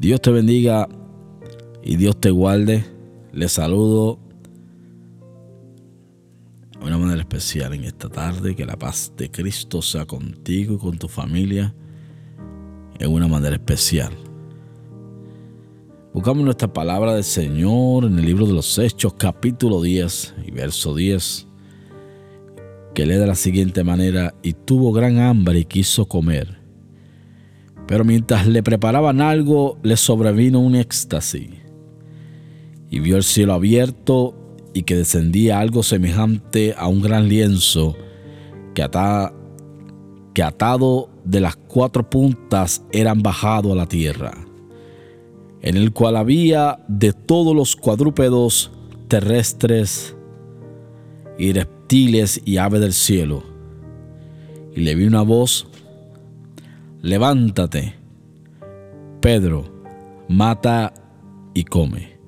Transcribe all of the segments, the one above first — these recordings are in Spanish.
Dios te bendiga y Dios te guarde. Les saludo de una manera especial en esta tarde. Que la paz de Cristo sea contigo y con tu familia en una manera especial. Buscamos nuestra palabra del Señor en el libro de los Hechos, capítulo 10 y verso 10, que lee de la siguiente manera, y tuvo gran hambre y quiso comer. Pero mientras le preparaban algo, le sobrevino un éxtasis, y vio el cielo abierto y que descendía algo semejante a un gran lienzo que, que atado de las cuatro puntas eran bajado a la tierra en el cual había de todos los cuadrúpedos terrestres y reptiles y aves del cielo. Y le vi una voz, levántate, Pedro, mata y come.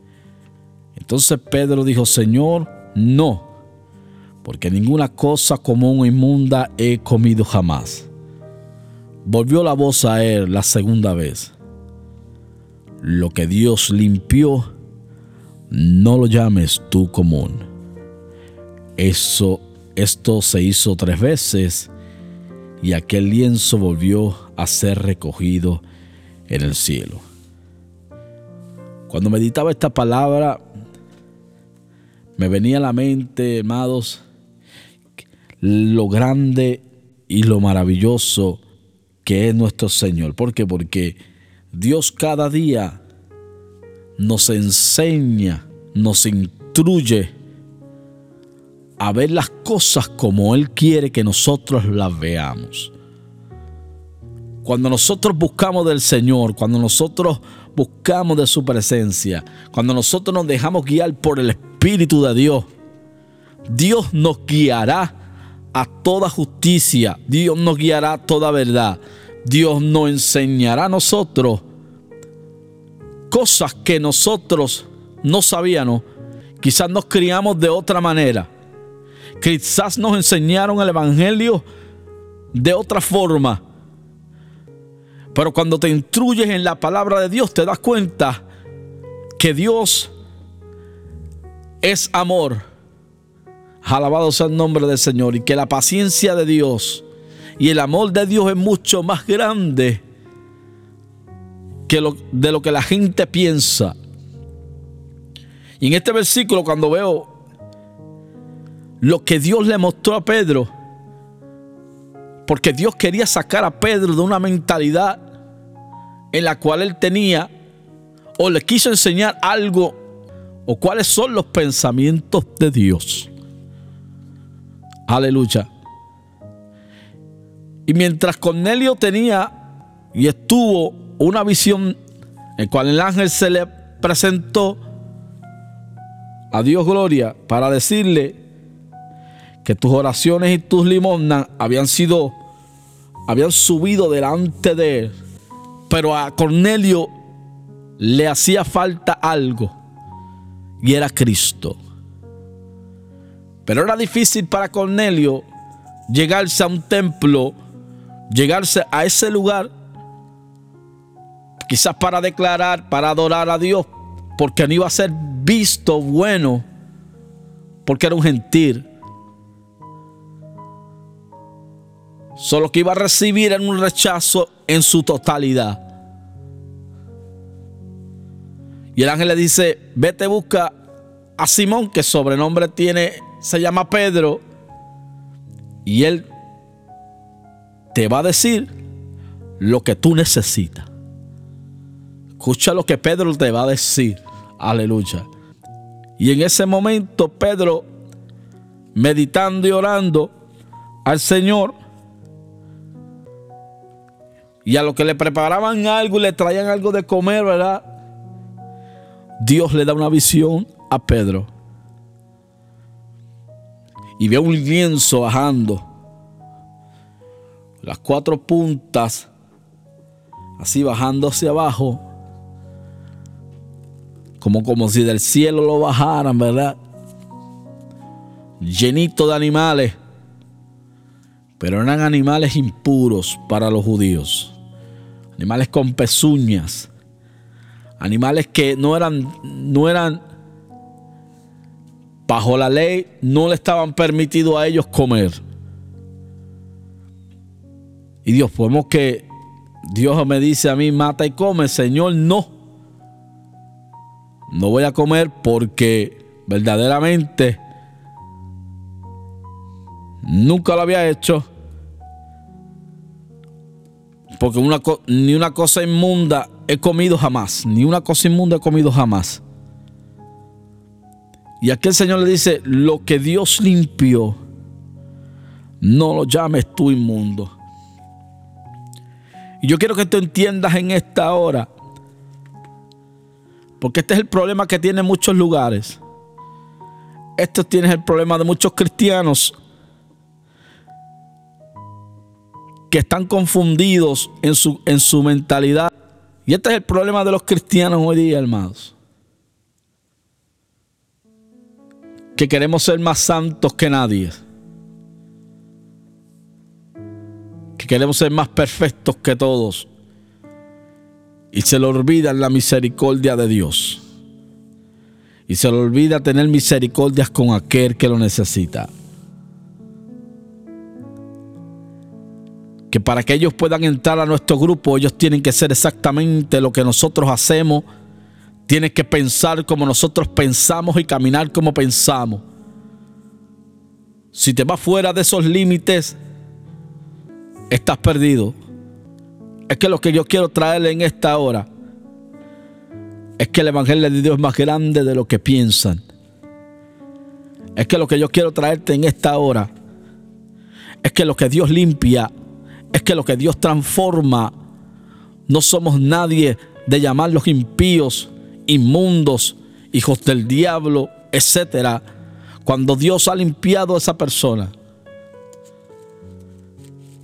Entonces Pedro dijo, Señor, no, porque ninguna cosa común o inmunda he comido jamás. Volvió la voz a él la segunda vez lo que Dios limpió, no lo llames tú común. Eso, esto se hizo tres veces y aquel lienzo volvió a ser recogido en el cielo. Cuando meditaba esta palabra, me venía a la mente, amados, lo grande y lo maravilloso que es nuestro Señor. ¿Por qué? Porque Dios cada día nos enseña, nos instruye a ver las cosas como Él quiere que nosotros las veamos. Cuando nosotros buscamos del Señor, cuando nosotros buscamos de su presencia, cuando nosotros nos dejamos guiar por el Espíritu de Dios, Dios nos guiará a toda justicia, Dios nos guiará a toda verdad. Dios nos enseñará a nosotros cosas que nosotros no sabíamos. Quizás nos criamos de otra manera. Quizás nos enseñaron el Evangelio de otra forma. Pero cuando te instruyes en la palabra de Dios, te das cuenta que Dios es amor. Alabado sea el nombre del Señor. Y que la paciencia de Dios y el amor de Dios es mucho más grande que lo, de lo que la gente piensa. Y en este versículo cuando veo lo que Dios le mostró a Pedro, porque Dios quería sacar a Pedro de una mentalidad en la cual él tenía o le quiso enseñar algo o cuáles son los pensamientos de Dios. Aleluya. Y mientras Cornelio tenía y estuvo una visión en cual el ángel se le presentó a Dios gloria para decirle que tus oraciones y tus limosnas habían sido, habían subido delante de él, pero a Cornelio le hacía falta algo y era Cristo. Pero era difícil para Cornelio llegarse a un templo llegarse a ese lugar, quizás para declarar, para adorar a Dios, porque no iba a ser visto bueno, porque era un gentil. Solo que iba a recibir en un rechazo en su totalidad. Y el ángel le dice, vete busca a Simón, que sobrenombre tiene, se llama Pedro. Y él te va a decir lo que tú necesitas. Escucha lo que Pedro te va a decir. Aleluya. Y en ese momento Pedro, meditando y orando al Señor, y a lo que le preparaban algo y le traían algo de comer, ¿verdad? Dios le da una visión a Pedro. Y ve un lienzo bajando las cuatro puntas, así bajando hacia abajo, como, como si del cielo lo bajaran, ¿verdad? Llenito de animales, pero eran animales impuros para los judíos, animales con pezuñas, animales que no eran, no eran bajo la ley, no le estaban permitido a ellos comer. Y Dios, podemos que Dios me dice a mí, mata y come, Señor, no. No voy a comer porque verdaderamente nunca lo había hecho. Porque una, ni una cosa inmunda he comido jamás. Ni una cosa inmunda he comido jamás. Y aquí el Señor le dice, lo que Dios limpió, no lo llames tú inmundo. Y yo quiero que tú entiendas en esta hora, porque este es el problema que tiene muchos lugares. Este tiene el problema de muchos cristianos que están confundidos en su, en su mentalidad. Y este es el problema de los cristianos hoy día, hermanos. Que queremos ser más santos que nadie. Que queremos ser más perfectos que todos. Y se le olvida la misericordia de Dios. Y se le olvida tener misericordias con aquel que lo necesita. Que para que ellos puedan entrar a nuestro grupo, ellos tienen que ser exactamente lo que nosotros hacemos. Tienen que pensar como nosotros pensamos y caminar como pensamos. Si te vas fuera de esos límites, estás perdido. Es que lo que yo quiero traerle en esta hora es que el Evangelio de Dios es más grande de lo que piensan. Es que lo que yo quiero traerte en esta hora es que lo que Dios limpia es que lo que Dios transforma, no somos nadie de llamarlos impíos, inmundos, hijos del diablo, etcétera, cuando Dios ha limpiado a esa persona.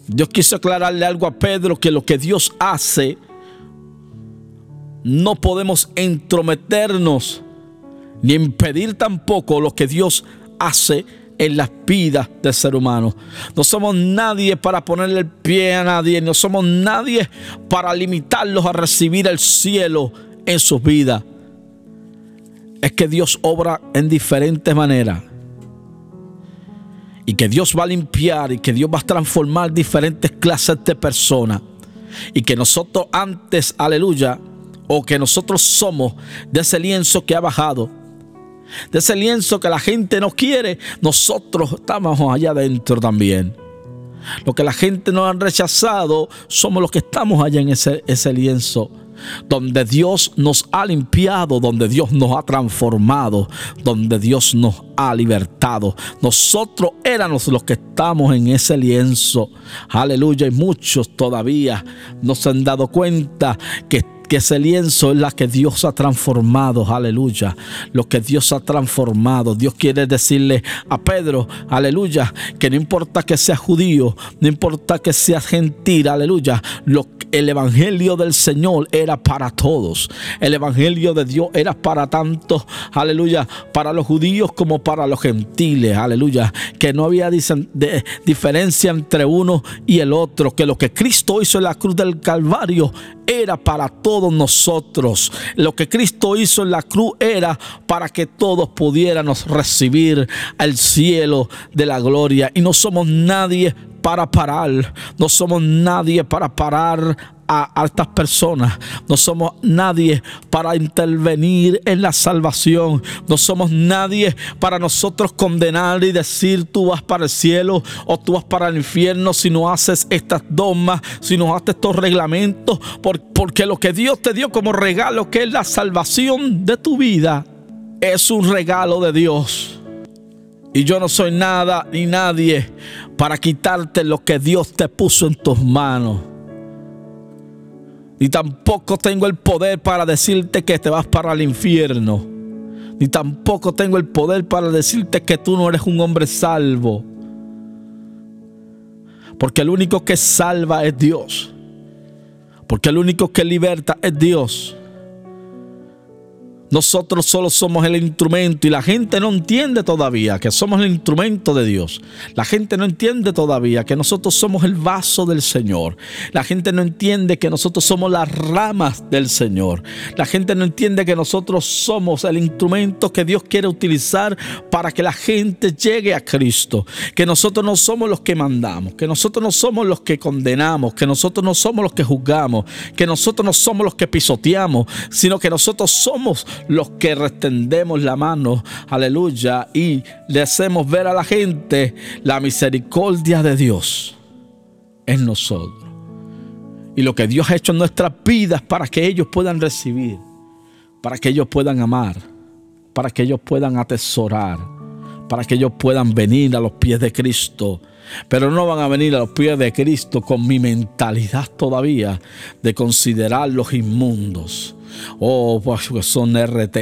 Dios quiso aclararle algo a Pedro que lo que Dios hace no podemos entrometernos ni impedir tampoco lo que Dios hace en las vidas del ser humano. No somos nadie para ponerle el pie a nadie, no somos nadie para limitarlos a recibir el cielo en sus vidas. Es que Dios obra en diferentes maneras. Y que Dios va a limpiar y que Dios va a transformar diferentes clases de personas. Y que nosotros antes, aleluya, o que nosotros somos de ese lienzo que ha bajado de ese lienzo que la gente no quiere, nosotros estamos allá adentro también. Lo que la gente no ha rechazado, somos los que estamos allá en ese, ese lienzo donde Dios nos ha limpiado, donde Dios nos ha transformado, donde Dios nos ha libertado. Nosotros éramos los que estamos en ese lienzo. Aleluya. Y muchos todavía no se han dado cuenta que que ese lienzo es la que Dios ha transformado, aleluya. Lo que Dios ha transformado. Dios quiere decirle a Pedro, aleluya, que no importa que sea judío, no importa que sea gentil, aleluya. El evangelio del Señor era para todos. El evangelio de Dios era para tantos, aleluya, para los judíos como para los gentiles, aleluya. Que no había diferencia entre uno y el otro, que lo que Cristo hizo en la cruz del Calvario era para todos nosotros. Lo que Cristo hizo en la cruz era para que todos pudiéramos recibir el cielo de la gloria. Y no somos nadie para parar. No somos nadie para parar a, estas personas. No somos nadie para intervenir en la salvación. No somos nadie para nosotros condenar y decir tú vas para el cielo o tú vas para el infierno si no haces estas dogmas, si no haces estos reglamentos. porque lo que Dios te dio como regalo, que es la salvación de tu vida, es un regalo de Dios. Y yo no soy nada ni nadie para quitarte lo que Dios te puso en tus manos. Ni tampoco tengo el poder para decirte que te vas para el infierno. Ni tampoco tengo el poder para decirte que tú no eres un hombre salvo. Porque el único que salva es Dios. Porque el único que liberta es Dios. Nosotros solo somos el instrumento y la gente no entiende todavía que somos el instrumento de Dios. La gente no entiende todavía que nosotros somos el vaso del Señor. La gente no entiende que nosotros somos las ramas del Señor. La gente no entiende que nosotros somos el instrumento que Dios quiere utilizar para que la gente llegue a Cristo. Que nosotros no somos los que mandamos, que nosotros no somos los que condenamos, que nosotros no somos los que juzgamos, que nosotros no somos los que pisoteamos, sino que nosotros somos los que restendemos la mano, aleluya, y le hacemos ver a la gente la misericordia de Dios en nosotros. Y lo que Dios ha hecho en nuestras vidas para que ellos puedan recibir, para que ellos puedan amar, para que ellos puedan atesorar, para que ellos puedan venir a los pies de Cristo. Pero no van a venir a los pies de Cristo con mi mentalidad todavía de considerar los inmundos Oh, porque son RT.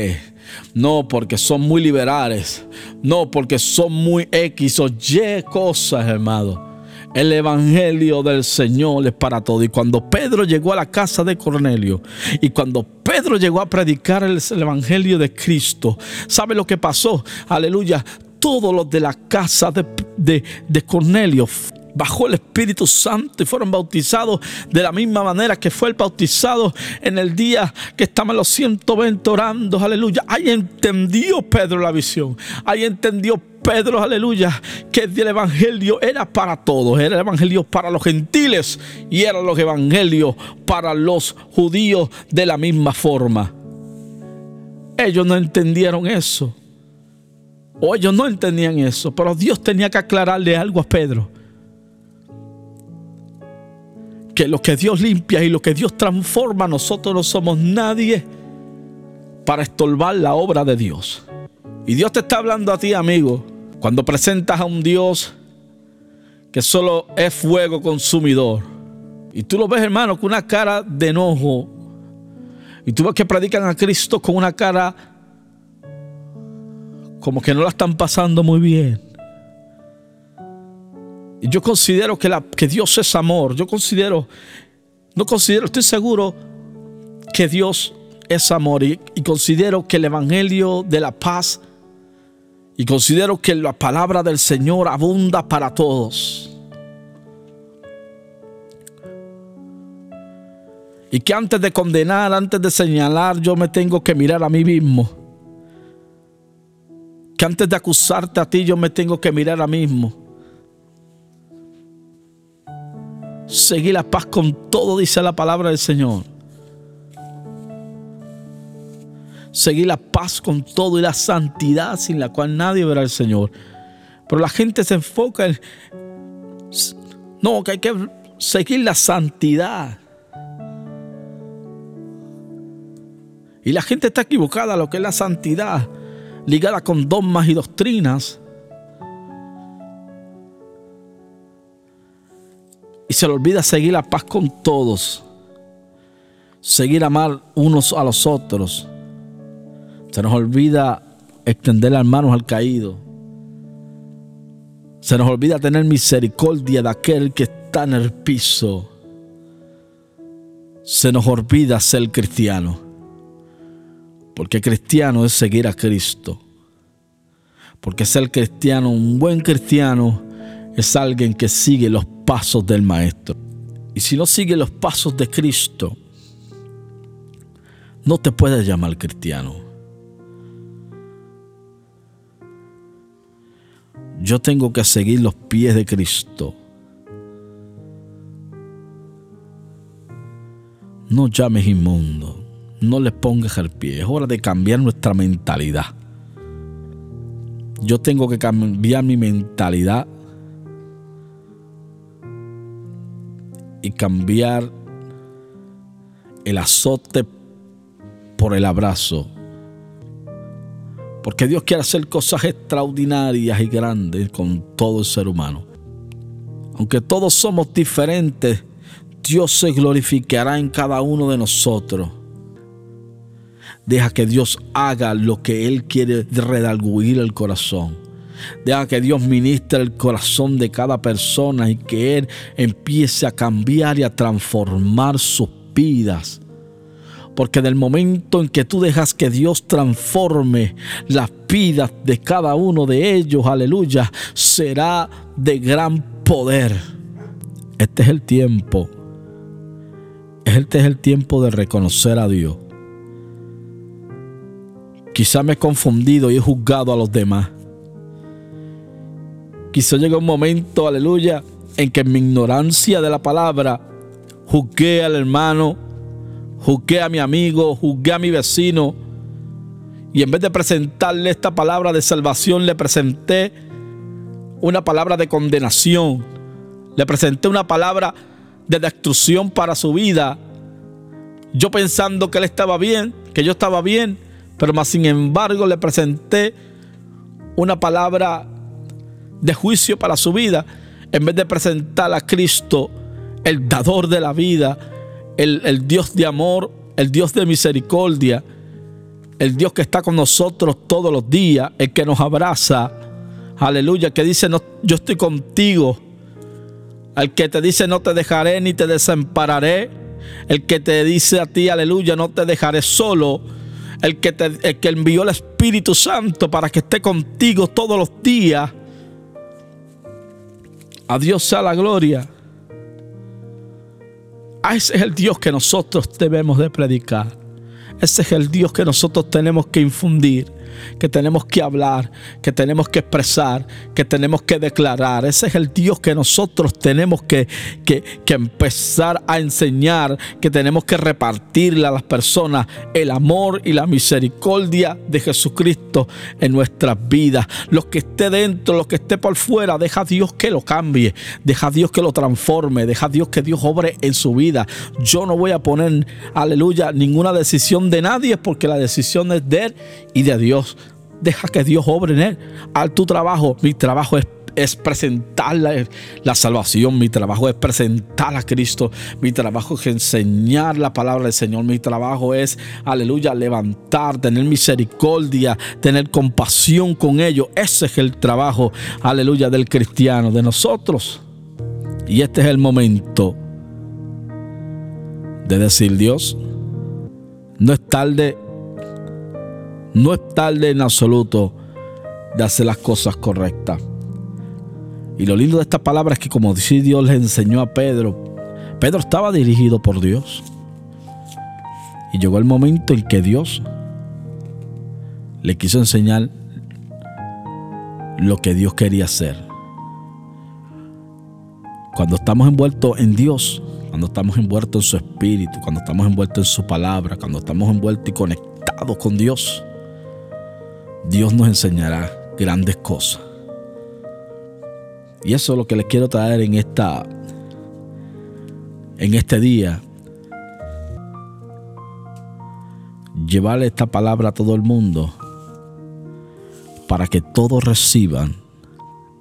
No porque son muy liberales. No porque son muy X o Y cosas, hermano. El Evangelio del Señor es para todo. Y cuando Pedro llegó a la casa de Cornelio y cuando Pedro llegó a predicar el, Evangelio de Cristo, ¿sabe lo que pasó? Aleluya. Todos los de la casa de, de, de Cornelio bajó el Espíritu Santo y fueron bautizados de la misma manera que fue el bautizado en el día que estaban los 120 orando, aleluya. Ahí entendió Pedro la visión, ahí entendió Pedro, aleluya, que el evangelio era para todos, era el evangelio para los gentiles y era los evangelios para los judíos de la misma forma. Ellos no entendieron eso. O ellos no entendían eso, pero Dios tenía que aclararle algo a Pedro que lo que Dios limpia y lo que Dios transforma, nosotros no somos nadie para estorbar la obra de Dios. Y Dios te está hablando a ti, amigo, cuando presentas a un Dios que solo es fuego consumidor. Y tú lo ves, hermano, con una cara de enojo. Y tú ves que predican a Cristo con una cara como que no la están pasando muy bien. Yo considero que, la, que Dios es amor. Yo considero, no considero, estoy seguro que Dios es amor. Y, y considero que el Evangelio de la paz y considero que la palabra del Señor abunda para todos. Y que antes de condenar, antes de señalar, yo me tengo que mirar a mí mismo. Que antes de acusarte a ti, yo me tengo que mirar a mí mismo. Seguir la paz con todo, dice la palabra del Señor. Seguir la paz con todo y la santidad sin la cual nadie verá al Señor. Pero la gente se enfoca en... No, que hay que seguir la santidad. Y la gente está equivocada a lo que es la santidad, ligada con dogmas y doctrinas. Se le olvida seguir la paz con todos. Seguir amar unos a los otros. Se nos olvida extender las manos al caído. Se nos olvida tener misericordia de aquel que está en el piso. Se nos olvida ser cristiano. Porque cristiano es seguir a Cristo. Porque ser cristiano, un buen cristiano, es alguien que sigue los pasos del Maestro. Y si no sigue los pasos de Cristo, no te puedes llamar cristiano. Yo tengo que seguir los pies de Cristo. No llames inmundo, no le pongas el pie. Es hora de cambiar nuestra mentalidad. Yo tengo que cambiar mi mentalidad y cambiar el azote por el abrazo. Porque Dios quiere hacer cosas extraordinarias y grandes con todo el ser humano. Aunque todos somos diferentes, Dios se glorificará en cada uno de nosotros. Deja que Dios haga lo que Él quiere redarguir el corazón. Deja que Dios ministre el corazón de cada persona y que Él empiece a cambiar y a transformar sus vidas. Porque en el momento en que tú dejas que Dios transforme las vidas de cada uno de ellos, aleluya, será de gran poder. Este es el tiempo. Este es el tiempo de reconocer a Dios. Quizá me he confundido y he juzgado a los demás. Quizá llegue un momento, aleluya, en que en mi ignorancia de la palabra juzgué al hermano, juzgué a mi amigo, juzgué a mi vecino. Y en vez de presentarle esta palabra de salvación, le presenté una palabra de condenación. Le presenté una palabra de destrucción para su vida. Yo pensando que él estaba bien, que yo estaba bien, pero más sin embargo le presenté una palabra de juicio para su vida, en vez de presentar a Cristo, el dador de la vida, el, el Dios de amor, el Dios de misericordia, el Dios que está con nosotros todos los días, el que nos abraza, aleluya, que dice, no, yo estoy contigo, al que te dice, no te dejaré ni te desampararé, el que te dice a ti, aleluya, no te dejaré solo, el que, te, el que envió el Espíritu Santo para que esté contigo todos los días. A Dios sea la gloria. A ese es el Dios que nosotros debemos de predicar. Ese es el Dios que nosotros tenemos que infundir que tenemos que hablar, que tenemos que expresar, que tenemos que declarar. Ese es el Dios que nosotros tenemos que, que, empezar a enseñar, que tenemos que repartirle a las personas el amor y la misericordia de Jesucristo en nuestras vidas. Los que esté dentro, los que esté por fuera, deja a Dios que lo cambie, deja a Dios que lo transforme, deja a Dios que Dios obre en su vida. Yo no voy a poner, aleluya, ninguna decisión de nadie porque la decisión es de Él y de Dios. Deja que Dios obre en él. Al tu trabajo, mi trabajo es es presentar la, salvación, mi trabajo es presentar a Cristo, mi trabajo es enseñar la palabra del Señor, mi trabajo es, aleluya, levantar, tener misericordia, tener compasión con ellos. Ese es el trabajo, aleluya, del cristiano, de nosotros. Y este es el momento de decir, Dios, no es tarde no es tarde en absoluto de hacer las cosas correctas. Y lo lindo de esta palabra es que como dice Dios le enseñó a Pedro, Pedro estaba dirigido por Dios. Y llegó el momento en que Dios le quiso enseñar lo que Dios quería hacer. Cuando estamos envueltos en Dios, cuando estamos envueltos en su espíritu, cuando estamos envueltos en su palabra, cuando estamos envueltos y conectados con Dios, Dios nos enseñará grandes cosas. Y eso es lo que les quiero traer en esta en este día. Llevarle esta palabra a todo el mundo para que todos reciban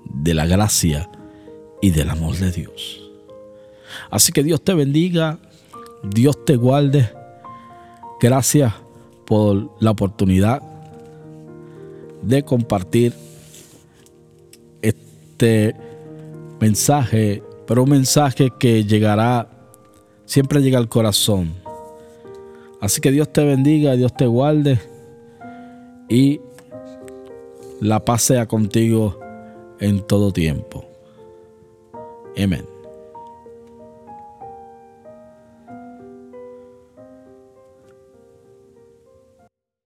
de la gracia y del amor de Dios. Así que Dios te bendiga, Dios te guarde. Gracias por la oportunidad de compartir este mensaje, pero un mensaje que llegará, siempre llega al corazón. Así que Dios te bendiga, Dios te guarde y la paz sea contigo en todo tiempo. Amén.